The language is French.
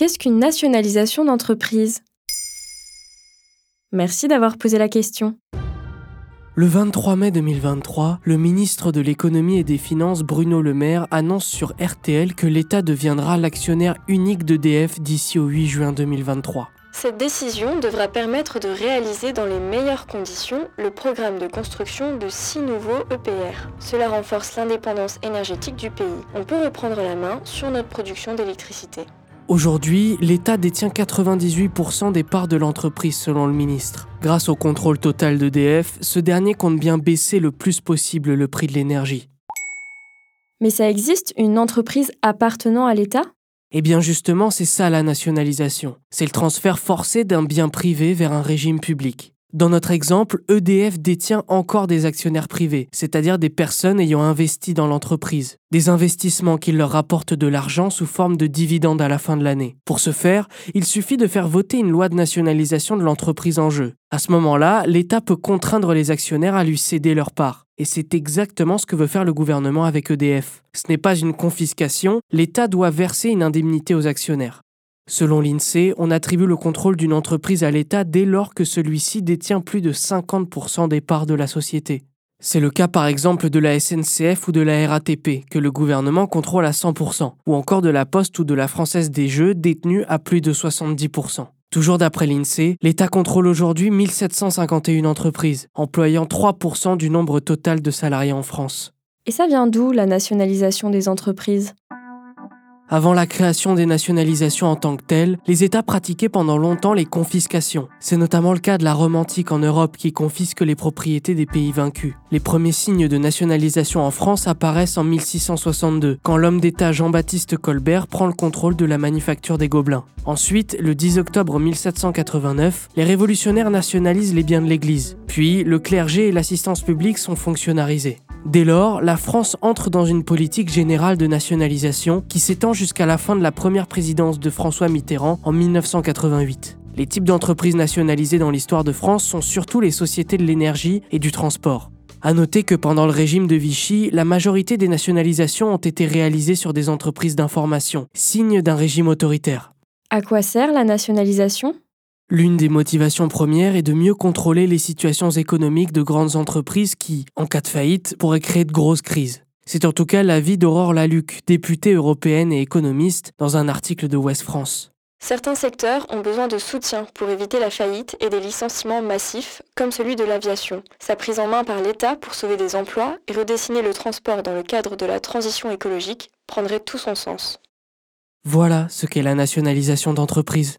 Qu'est-ce qu'une nationalisation d'entreprise? Merci d'avoir posé la question. Le 23 mai 2023, le ministre de l'économie et des finances Bruno Le Maire annonce sur RTL que l'État deviendra l'actionnaire unique d'EDF d'ici au 8 juin 2023. Cette décision devra permettre de réaliser dans les meilleures conditions le programme de construction de six nouveaux EPR. Cela renforce l'indépendance énergétique du pays. On peut reprendre la main sur notre production d'électricité. Aujourd'hui, l'État détient 98% des parts de l'entreprise selon le ministre. Grâce au contrôle total d'EDF, ce dernier compte bien baisser le plus possible le prix de l'énergie. Mais ça existe une entreprise appartenant à l'État? Eh bien justement, c'est ça la nationalisation. C'est le transfert forcé d'un bien privé vers un régime public. Dans notre exemple, EDF détient encore des actionnaires privés, c'est-à-dire des personnes ayant investi dans l'entreprise, des investissements qui leur rapportent de l'argent sous forme de dividendes à la fin de l'année. Pour ce faire, il suffit de faire voter une loi de nationalisation de l'entreprise en jeu. À ce moment-là, l'État peut contraindre les actionnaires à lui céder leur part. Et c'est exactement ce que veut faire le gouvernement avec EDF. Ce n'est pas une confiscation, l'État doit verser une indemnité aux actionnaires. Selon l'INSEE, on attribue le contrôle d'une entreprise à l'État dès lors que celui-ci détient plus de 50% des parts de la société. C'est le cas par exemple de la SNCF ou de la RATP, que le gouvernement contrôle à 100%, ou encore de la Poste ou de la Française des Jeux, détenue à plus de 70%. Toujours d'après l'INSEE, l'État contrôle aujourd'hui 1751 entreprises, employant 3% du nombre total de salariés en France. Et ça vient d'où la nationalisation des entreprises? Avant la création des nationalisations en tant que telles, les États pratiquaient pendant longtemps les confiscations. C'est notamment le cas de la Rome antique en Europe qui confisque les propriétés des pays vaincus. Les premiers signes de nationalisation en France apparaissent en 1662, quand l'homme d'État Jean-Baptiste Colbert prend le contrôle de la manufacture des Gobelins. Ensuite, le 10 octobre 1789, les révolutionnaires nationalisent les biens de l'Église. Puis, le clergé et l'assistance publique sont fonctionnalisés. Dès lors, la France entre dans une politique générale de nationalisation qui s'étend jusqu'à la fin de la première présidence de François Mitterrand en 1988. Les types d'entreprises nationalisées dans l'histoire de France sont surtout les sociétés de l'énergie et du transport. À noter que pendant le régime de Vichy, la majorité des nationalisations ont été réalisées sur des entreprises d'information, signe d'un régime autoritaire. À quoi sert la nationalisation? L'une des motivations premières est de mieux contrôler les situations économiques de grandes entreprises qui, en cas de faillite, pourraient créer de grosses crises. C'est en tout cas l'avis d'Aurore Laluc, députée européenne et économiste, dans un article de West France. Certains secteurs ont besoin de soutien pour éviter la faillite et des licenciements massifs, comme celui de l'aviation. Sa prise en main par l'État pour sauver des emplois et redessiner le transport dans le cadre de la transition écologique prendrait tout son sens. Voilà ce qu'est la nationalisation d'entreprises.